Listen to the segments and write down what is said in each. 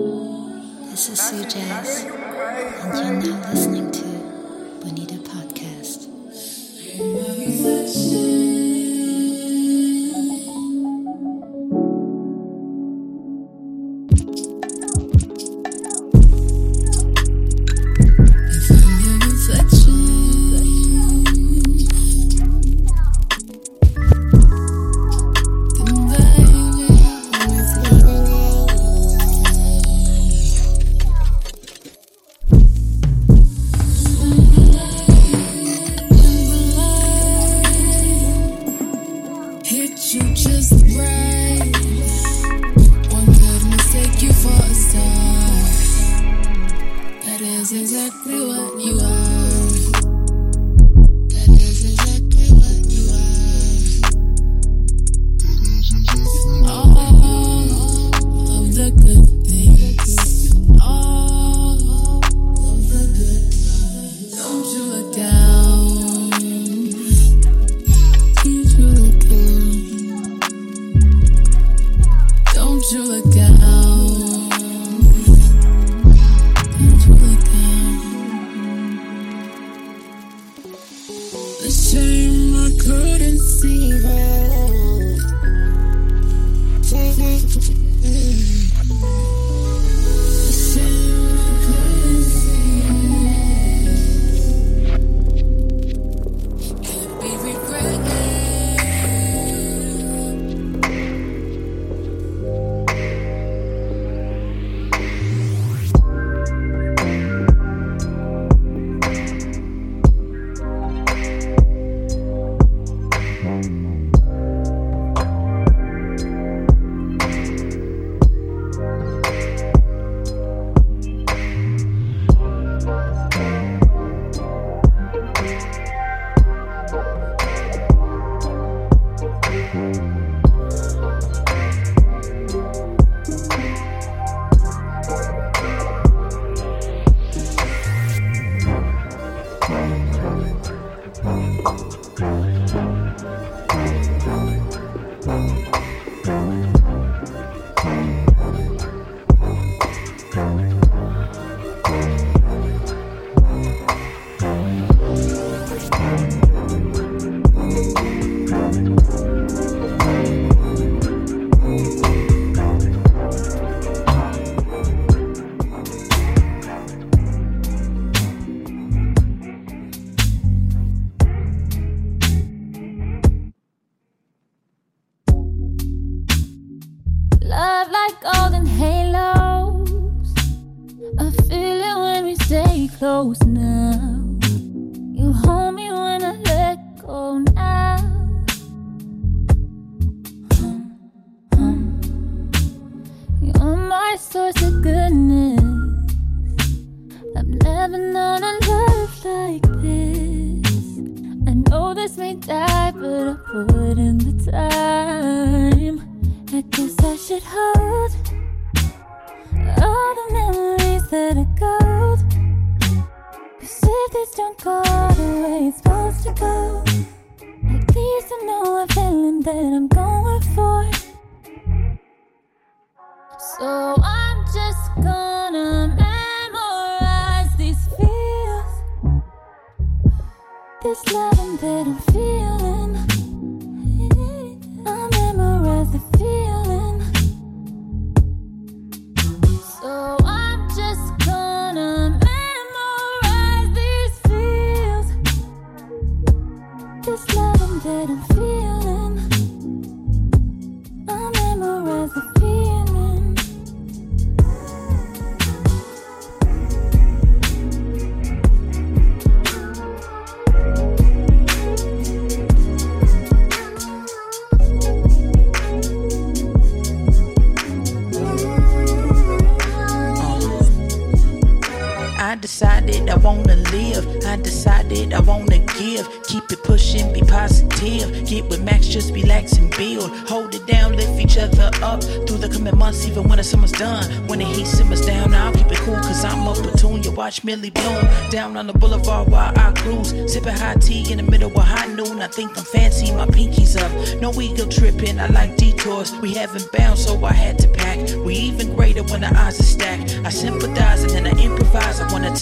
This is Sue Jazz, and you're now listening to Bonita Podcast. Give. Keep it pushing, be positive. Get with Max, just relax and build. Hold it down, lift each other up through the coming months, even when the summer's done. When the heat simmers down, I'll keep it cool, cause I'm up a tune. You watch Millie bloom down on the boulevard while I cruise. Sipping hot tea in the middle of high noon. I think I'm fancy, my pinky's up. No ego tripping, I like detours. We haven't bounced, so I had to pack. We even greater when the eyes are stacked. I sympathize and then I improvise. I wanna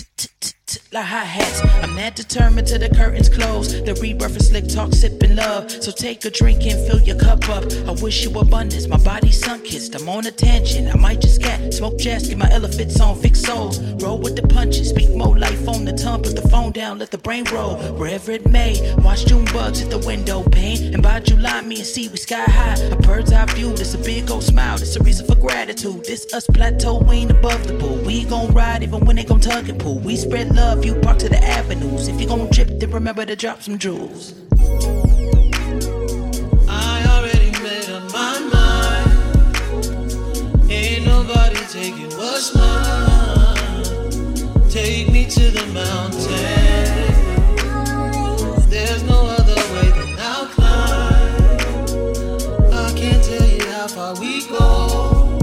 like hi hats. I'm that determined till the curtains close. The rebirth is slick talk, sipping love. So take a drink and fill your cup up. I wish you abundance. My body sun kissed. I'm on a tangent. I might just get smoke jazz, get my elephants on, fix souls. Roll with the punches, speak more life on the tongue. Put the phone down, let the brain roll wherever it may. Watch June bugs hit the window pane. And by July, me and see we sky high. A bird's eye view. It's a big old smile. It's a reason for gratitude. This us plateau, ain't above the pool. We gon' ride even when they gon' tug and pull. We spread love, you park to the avenues. If you gon' trip, then remember to drop some jewels. I already made up my mind. Ain't nobody taking what's mine. Take me to the mountain. There's no other way than I'll climb. I can't tell you how far we go.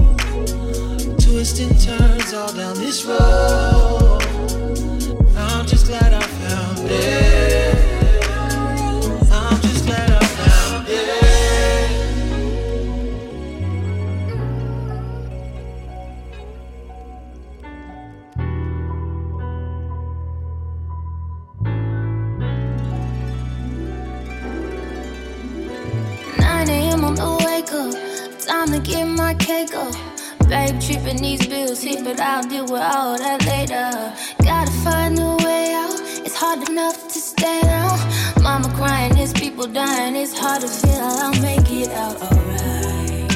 Twists and turns all down this road. Babe tripping these bills, hit, but I'll deal with all that later. Gotta find. It's hard enough to stay down. Mama crying, there's people dying. It's hard to feel I'll make it out alright.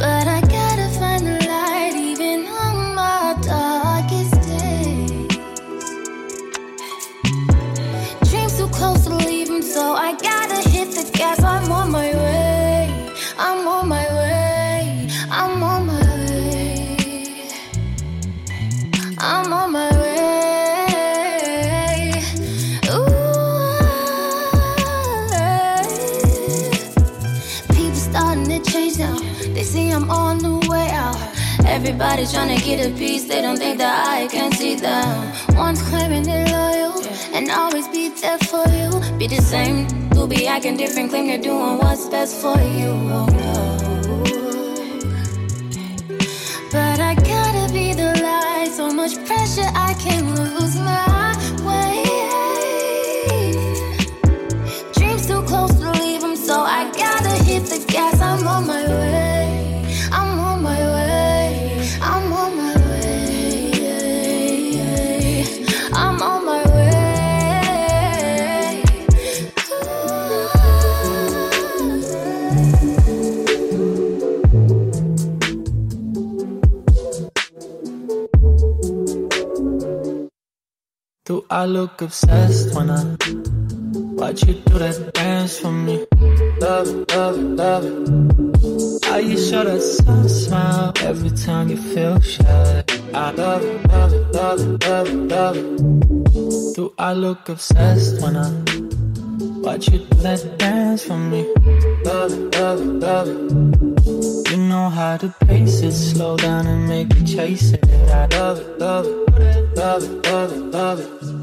But I gotta find the light even on my darkest days. Dreams too close to leave 'em, so I gotta hit the gas. I'm on my Everybody trying to get a piece. They don't think that I can see them. One's claiming they're loyal and always be there for you. Be the same, who be acting different, claim you're doing what's best for you. Oh no. But I gotta be the light. So much pressure, I can't lose my way. Dreams too close to leave 'em, so I gotta hit the gas. I'm on my way. I look obsessed when I watch you do that dance for me? Love it, love it, love it. How you show that soft smile every time you feel shy. I love it, love it, love it, love it, love it. Do I look obsessed when I watch you do that dance for me? Love it, love it, love it. You know how to pace it, slow down and make it chase it. I love it, love it, love it, love it, love it.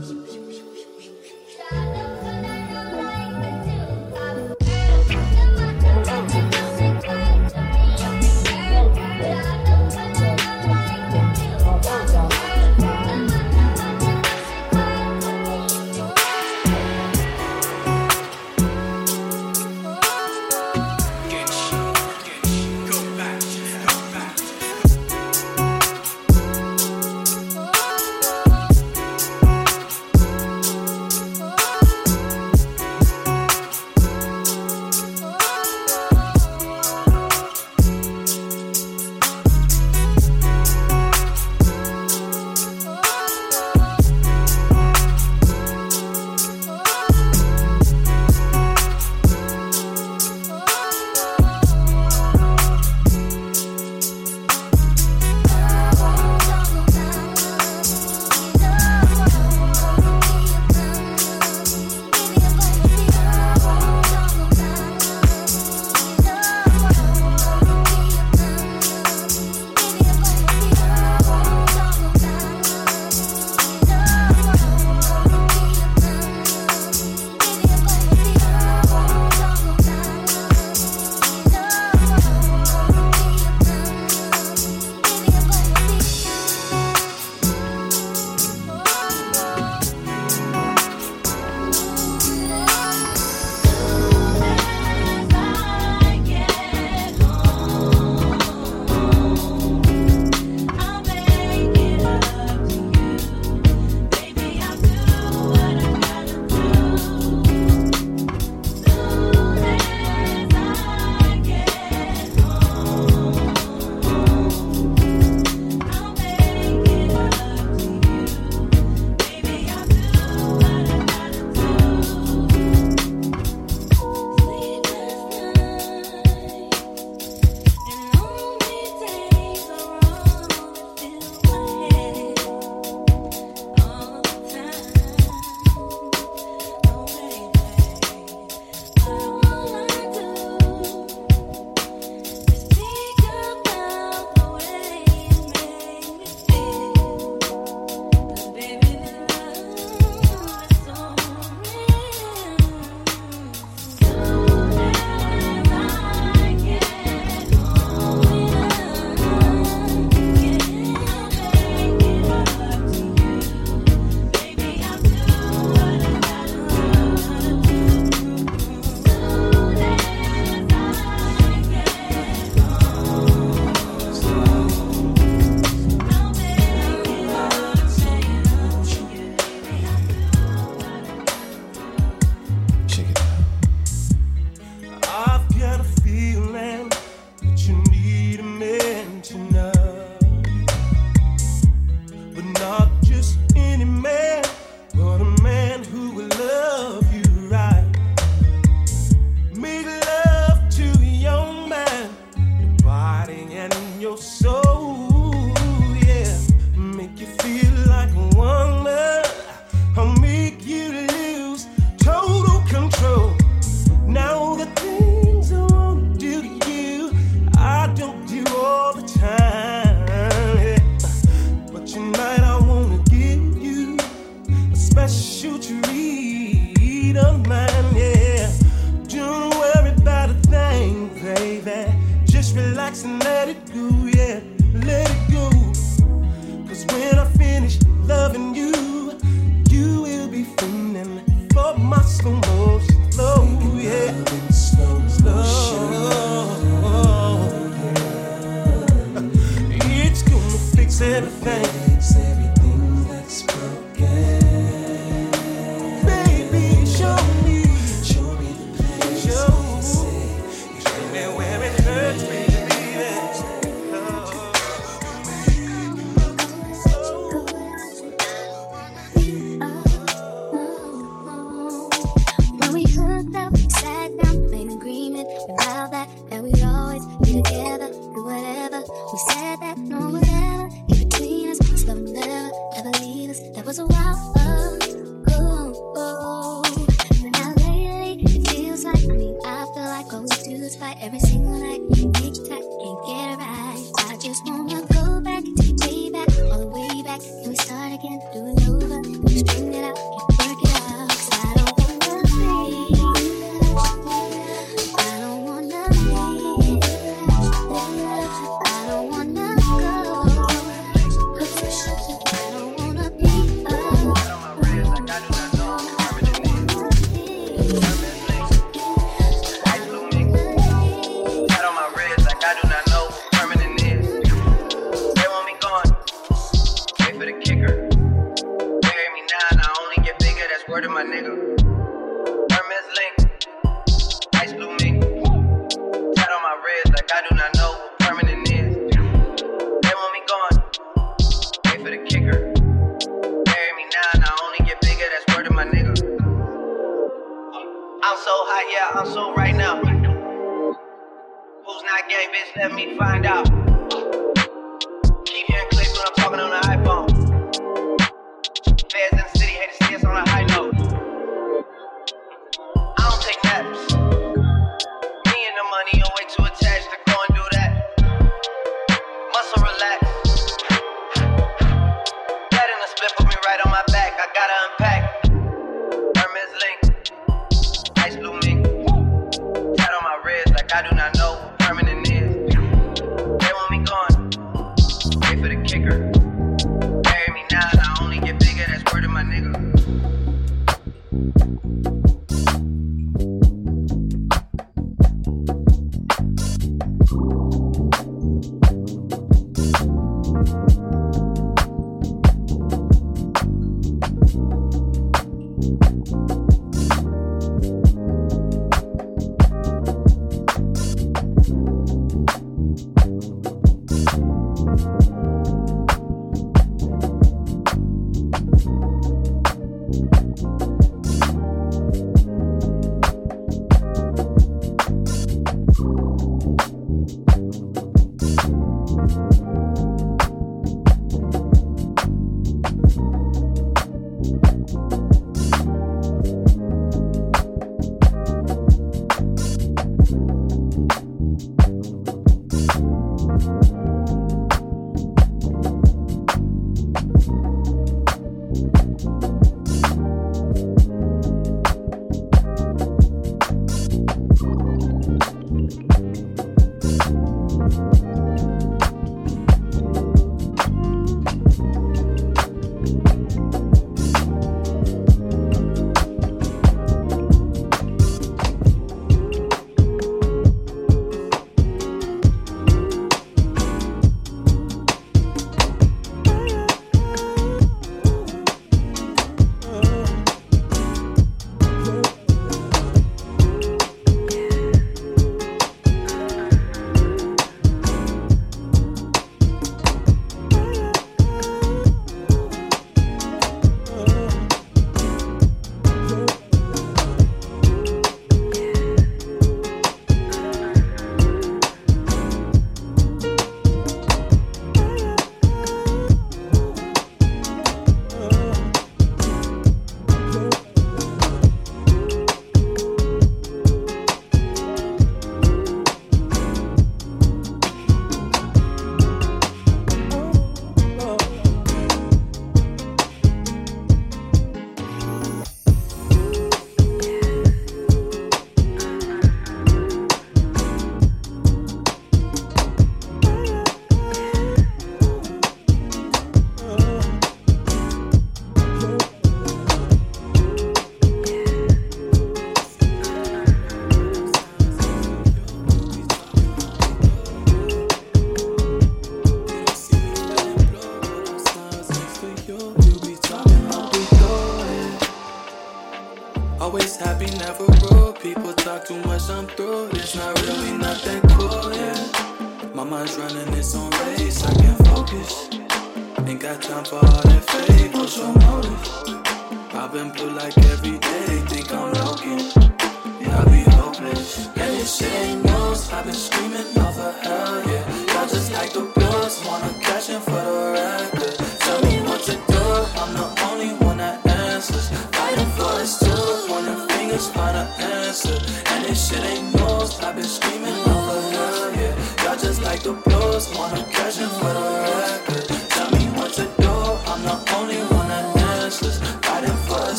you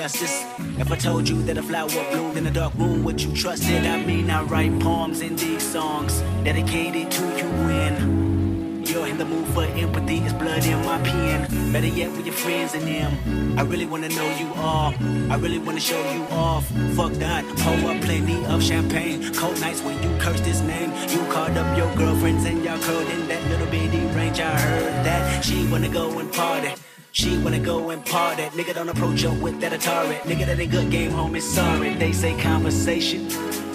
justice. If I told you that a flower bloomed in a dark room, would you trust it? I mean, I write poems in these songs dedicated to you when you're in the mood for empathy. It's blood in my pen. Better yet, with your friends and them. I really wanna know you all. I really wanna show you off. Fuck that. Pour up plenty of champagne. Cold nights when you cursed his name. You called up your girlfriends and y'all curled in that little bitty range. I heard that she wanna go and party. She wanna go and part nigga don't approach her with that Atari. Nigga that ain't good game, homie. Sorry, they say conversation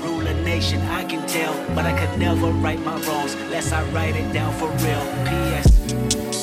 rule a nation. I can tell, but I could never write my wrongs unless I write it down for real. P.S.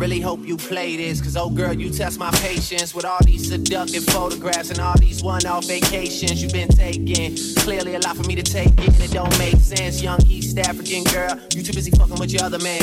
really hope you play this, cause oh girl, you test my patience with all these seductive photographs and all these one off vacations you've been taking. Clearly, a lot for me to take in, it don't make sense. Young East African girl, you too busy fucking with your other man.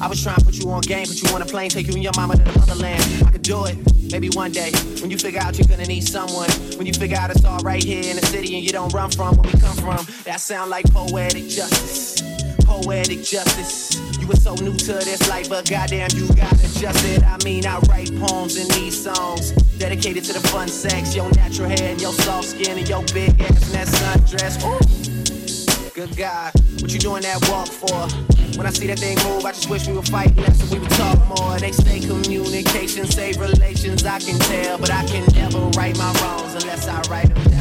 I was trying to put you on game, put you on a plane, take you and your mama to the motherland. I could do it, maybe one day. When you figure out you're gonna need someone, when you figure out it's all right here in the city and you don't run from where we come from, that sound like poetic justice. Poetic justice. So new to this life, but goddamn, you got adjusted. I mean, I write poems in these songs dedicated to the fun sex, your natural hair and your soft skin and your big ass and that sundress. Ooh. Good God, what you doing that walk for? When I see that thing move, I just wish we would fight less and we would talk more. They say communication save relations, I can tell, but I can never right my wrongs unless I write them down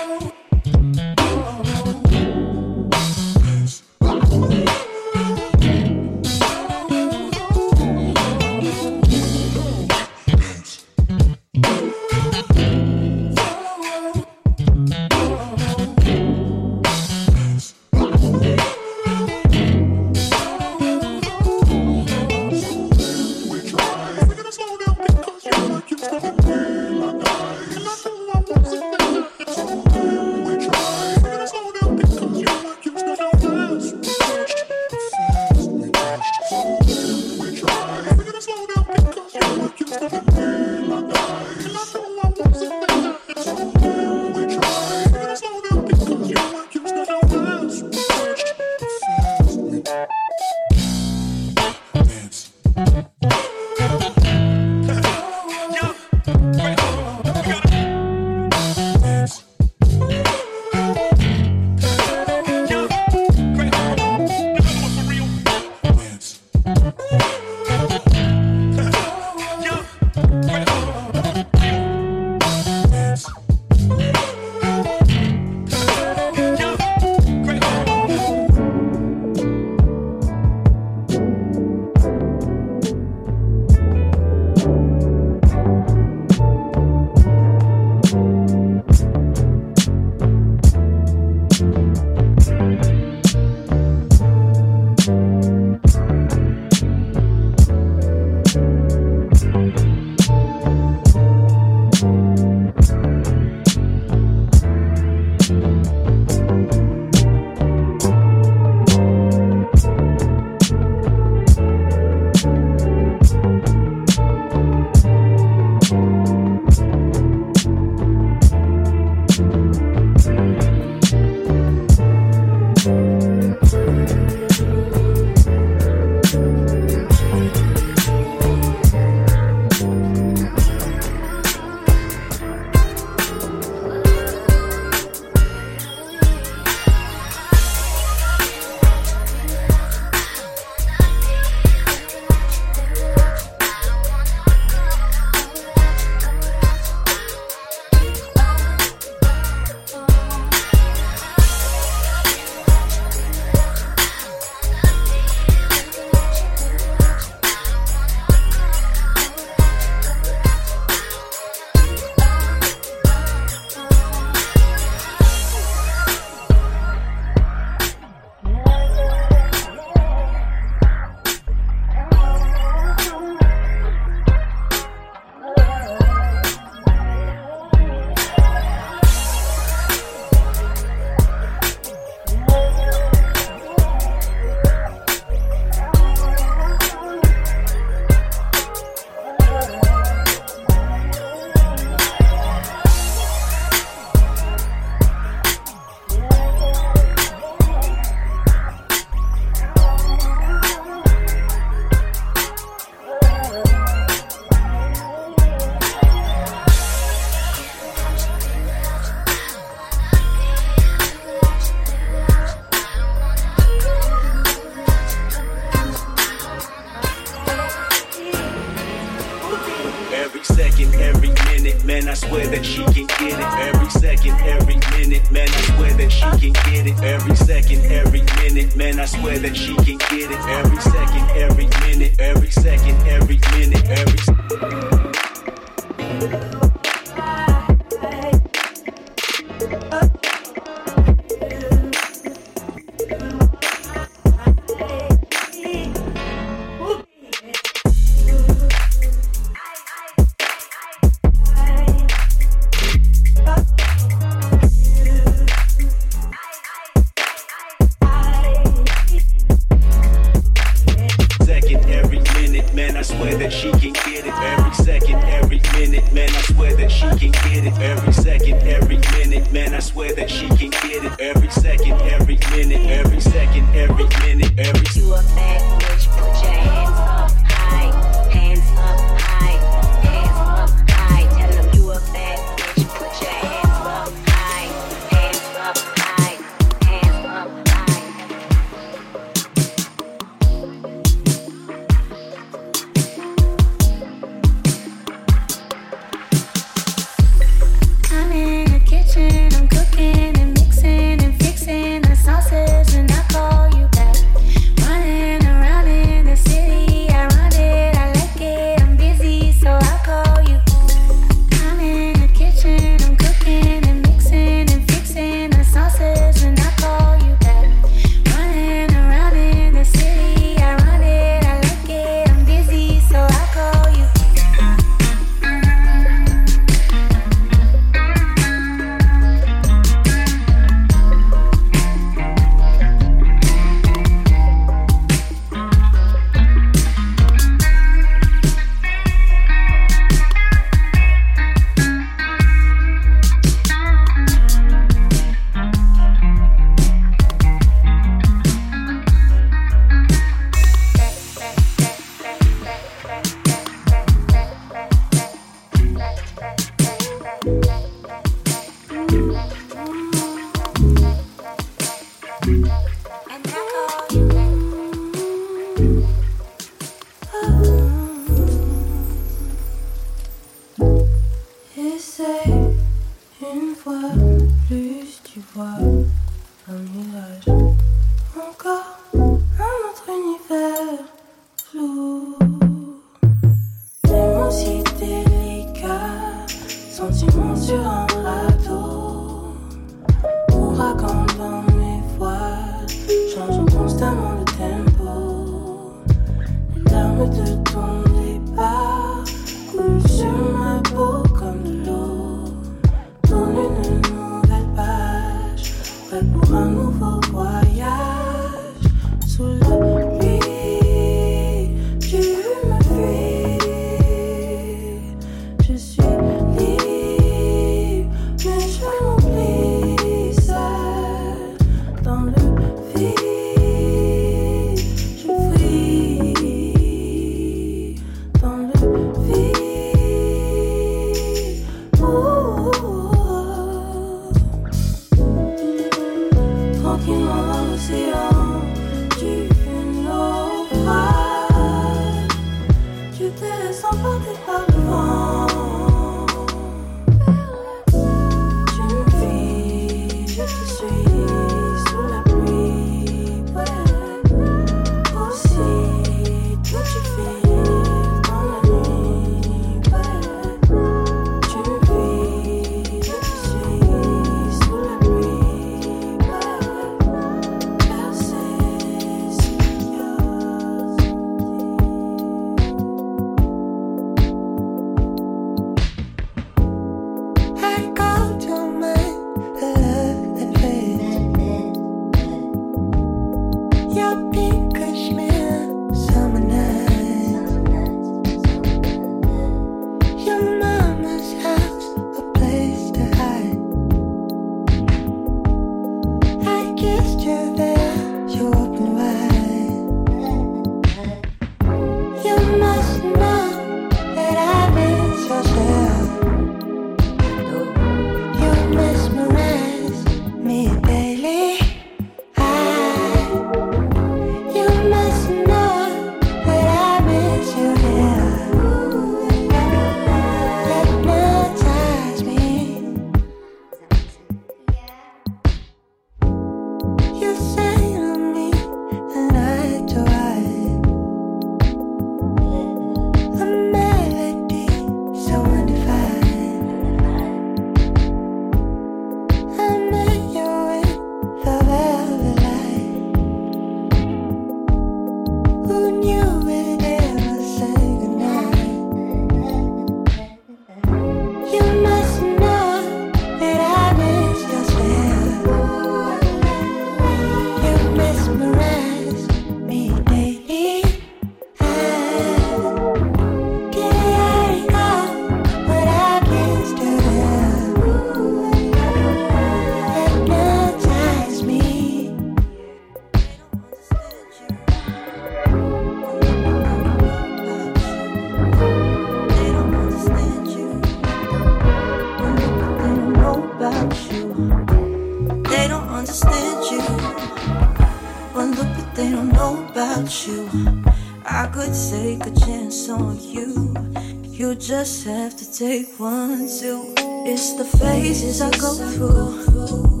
take one, two. It's the phases I go through.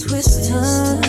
Twist turn.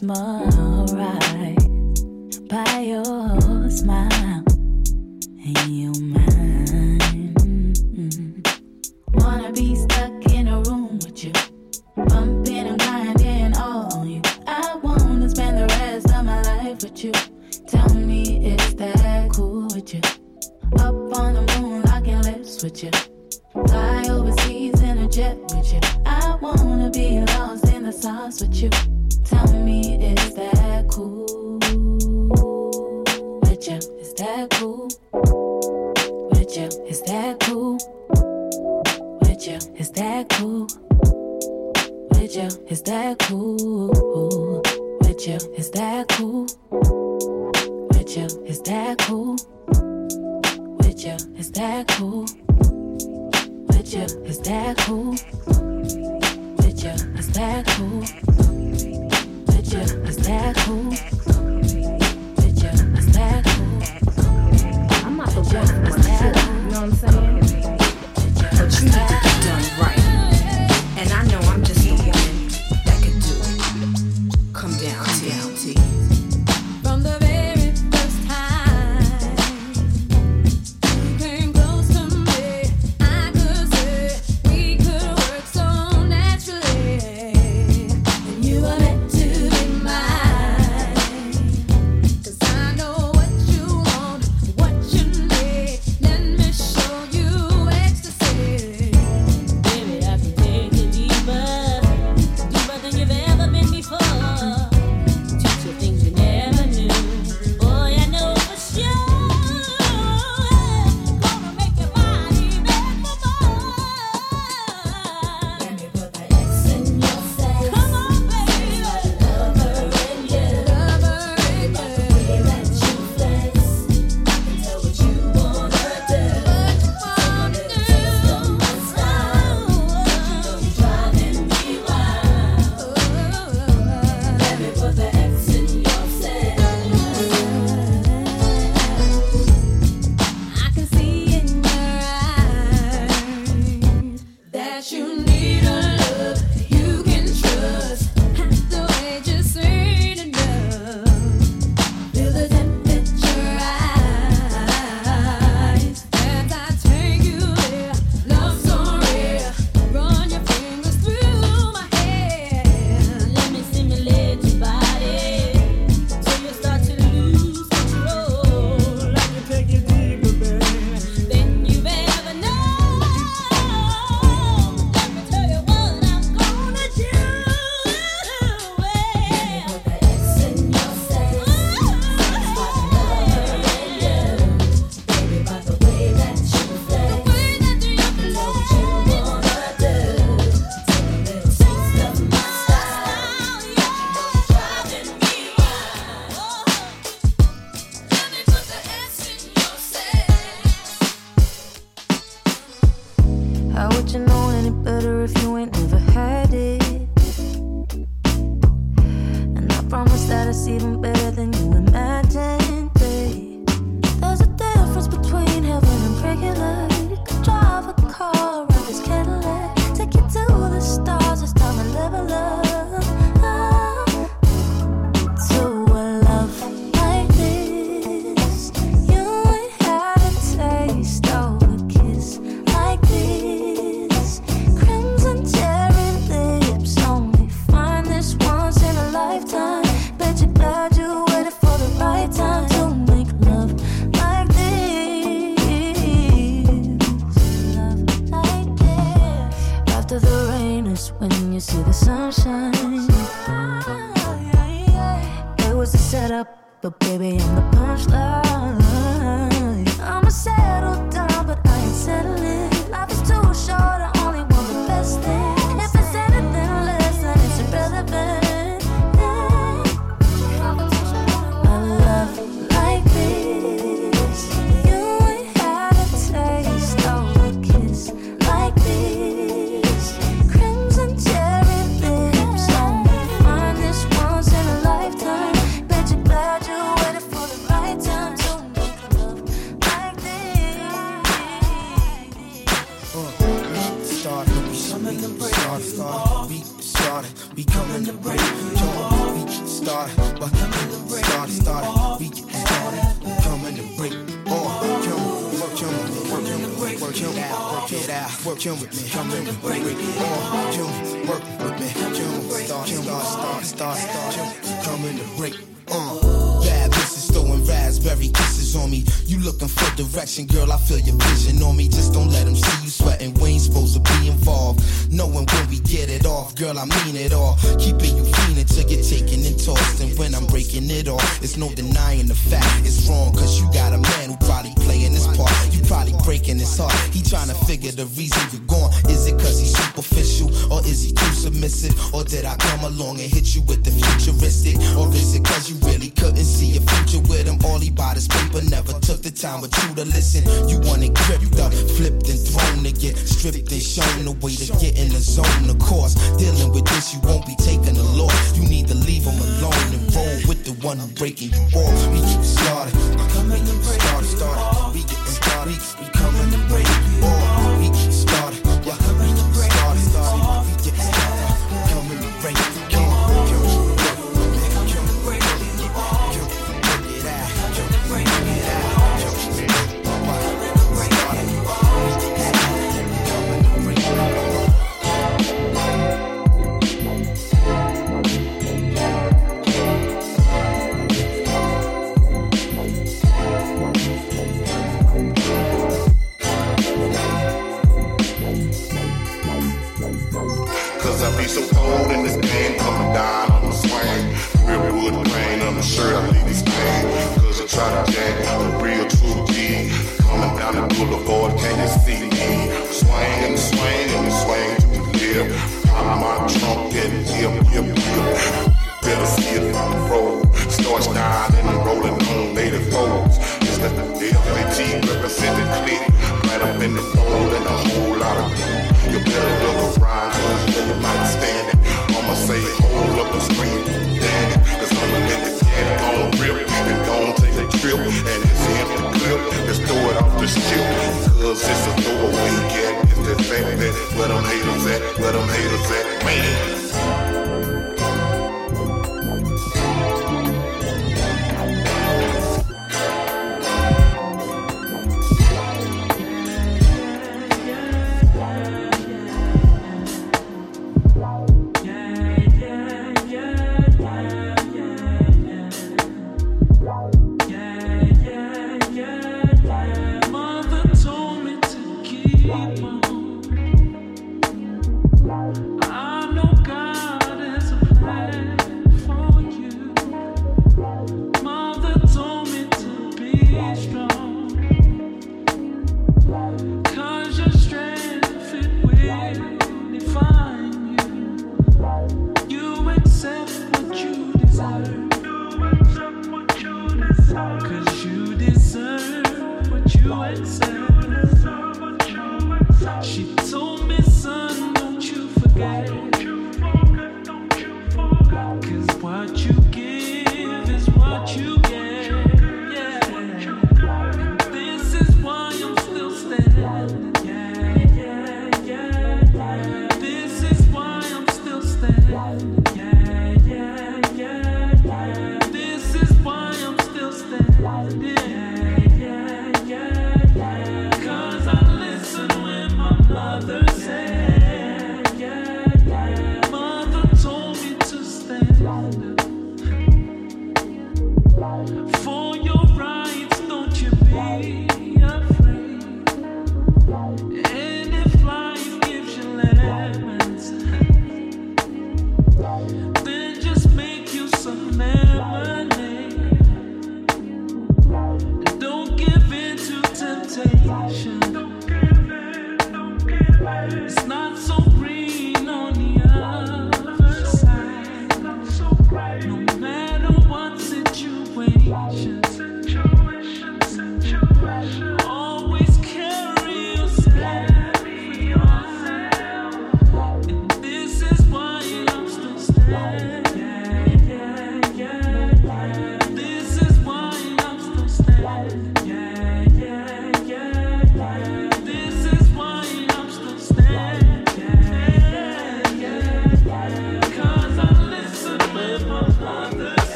mesmerized by your smile and your mind. Mm-hmm. Wanna be stuck in a room with you, bumping and grinding all on you. I wanna spend the rest of my life with you. Tell me, is that cool with you? Up on the moon, locking lips with you. Fly overseas in a jet with you. I wanna be lost in the sauce with you. Tell me, is that cool? With you, is that cool? With you, is that cool? With you, is that cool? With you, is that cool?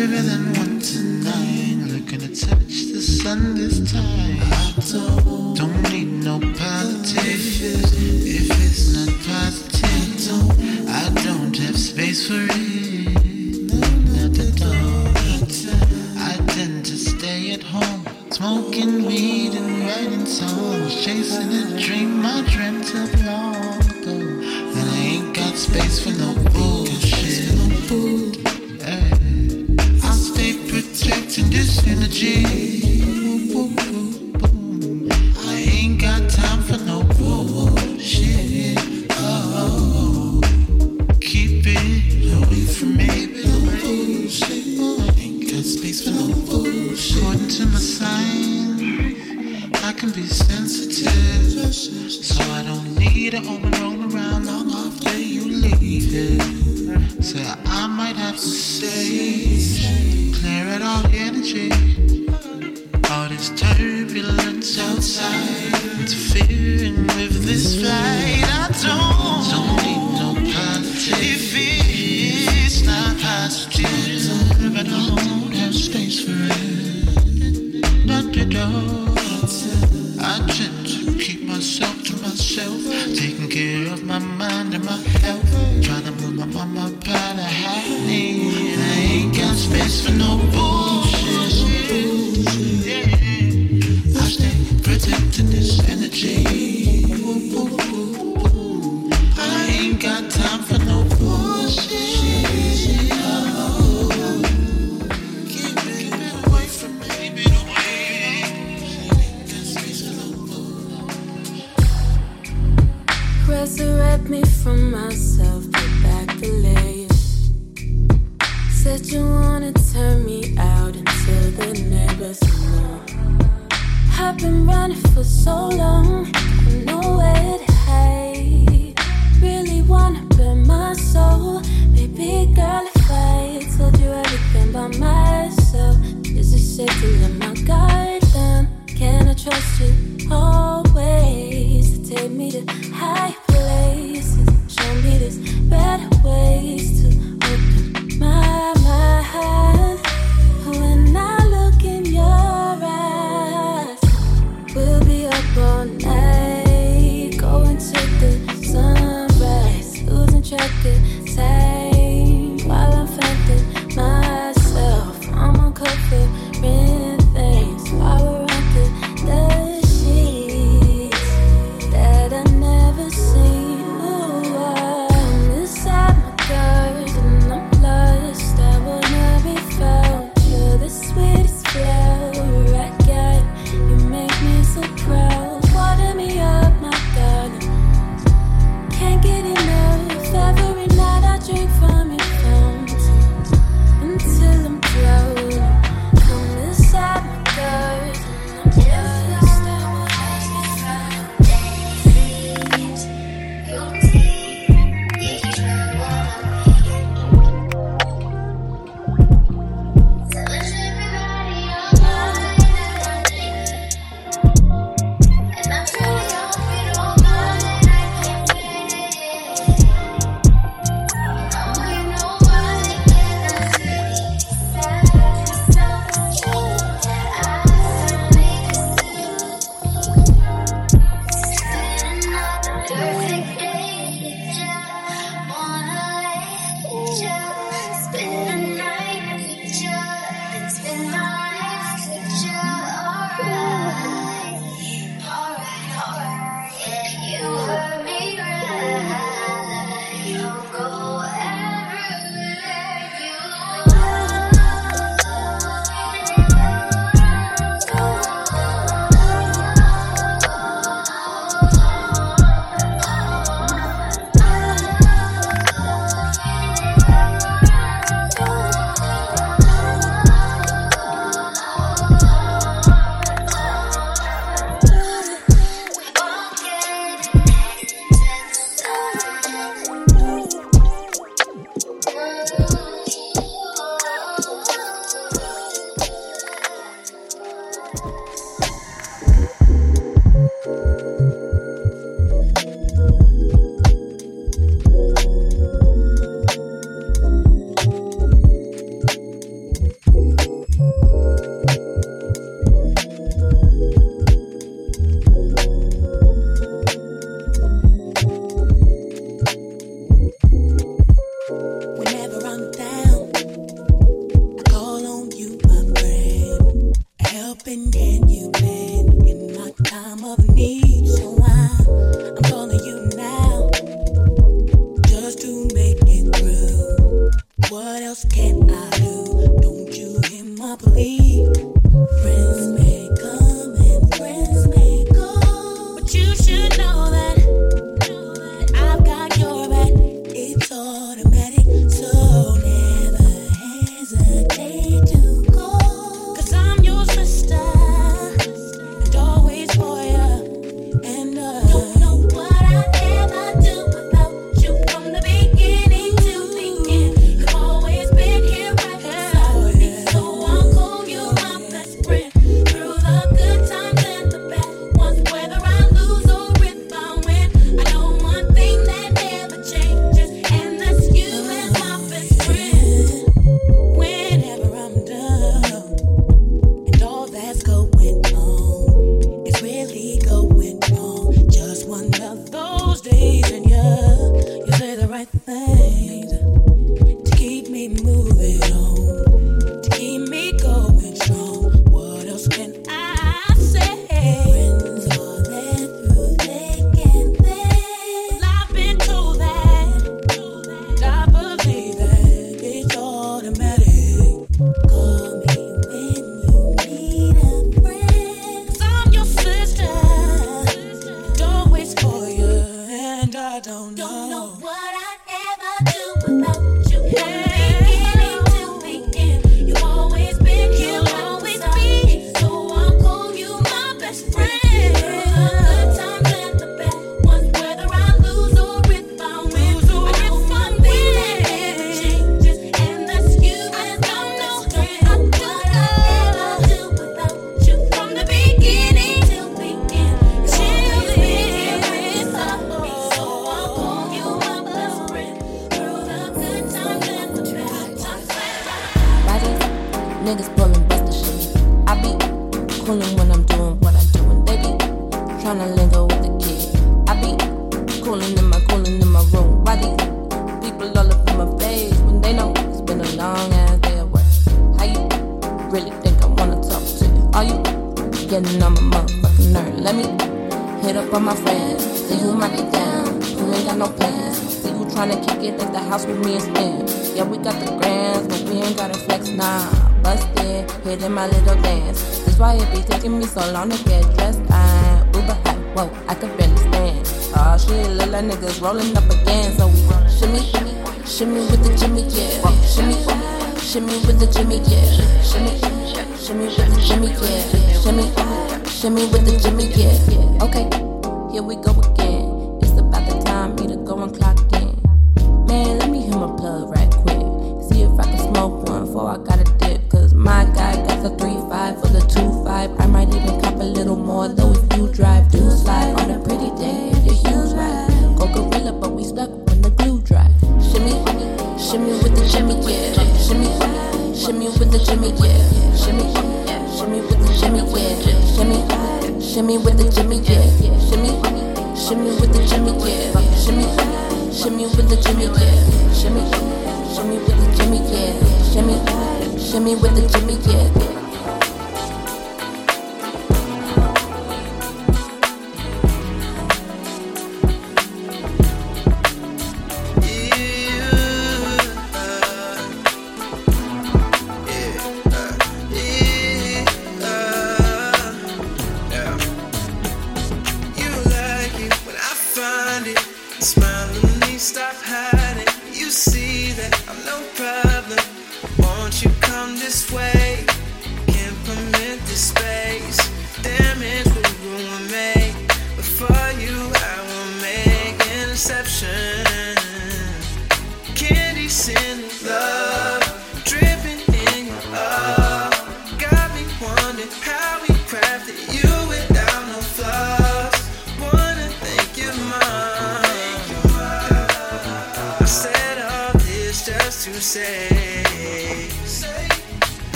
better than one tonight. Looking to touch the sun this time.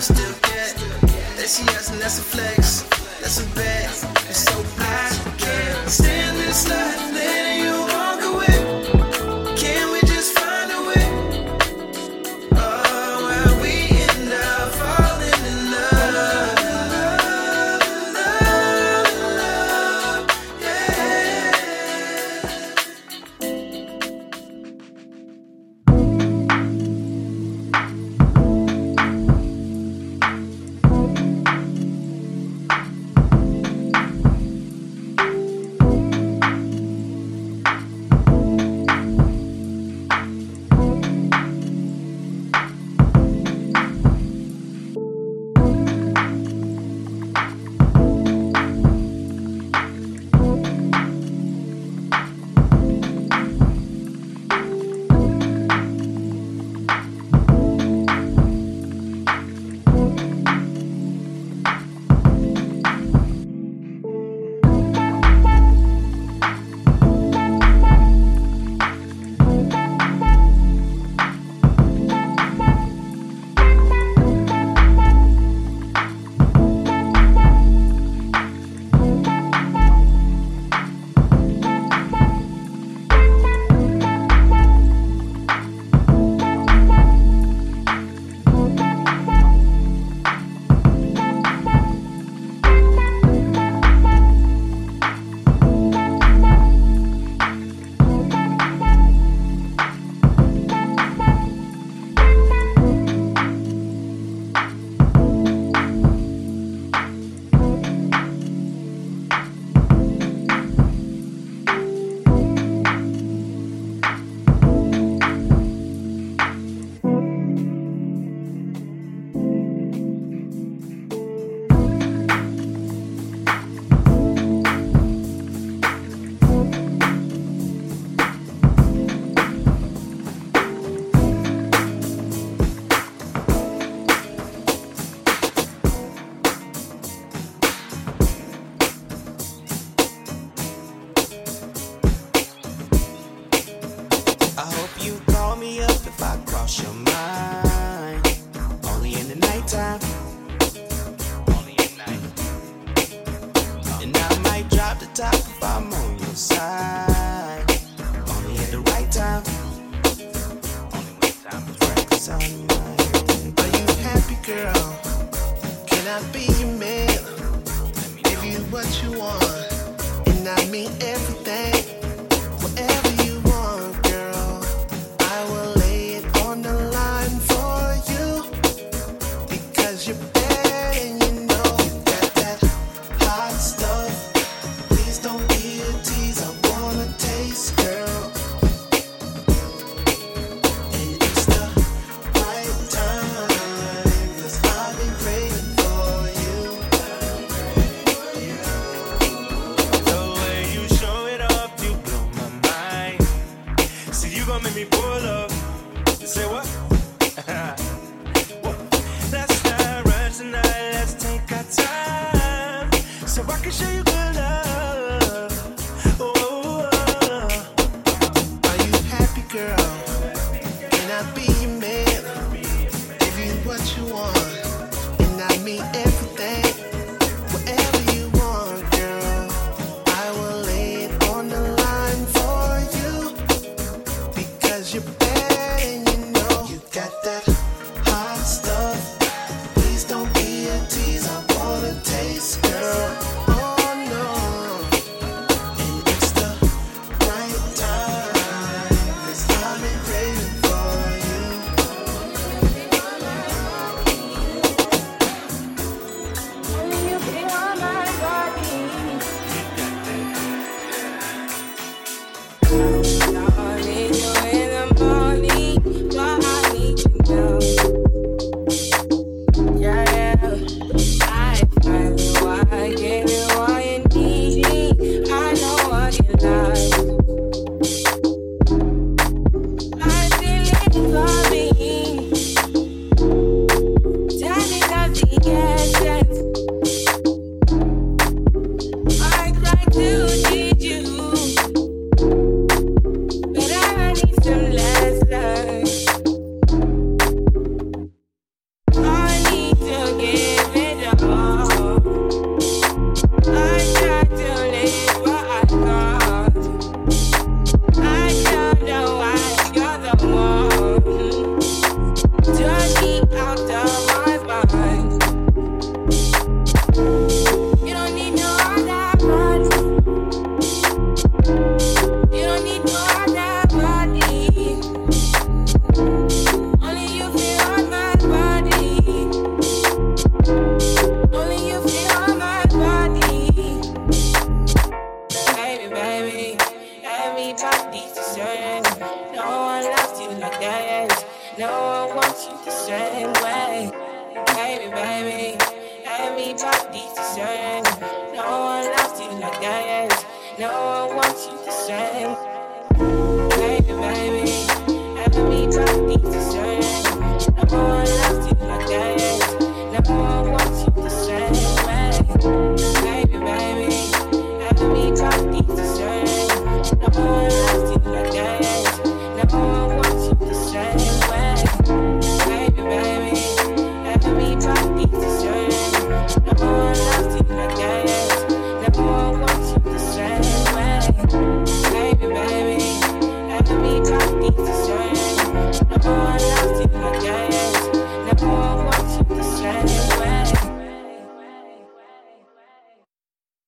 still get. They see us and that's a flex.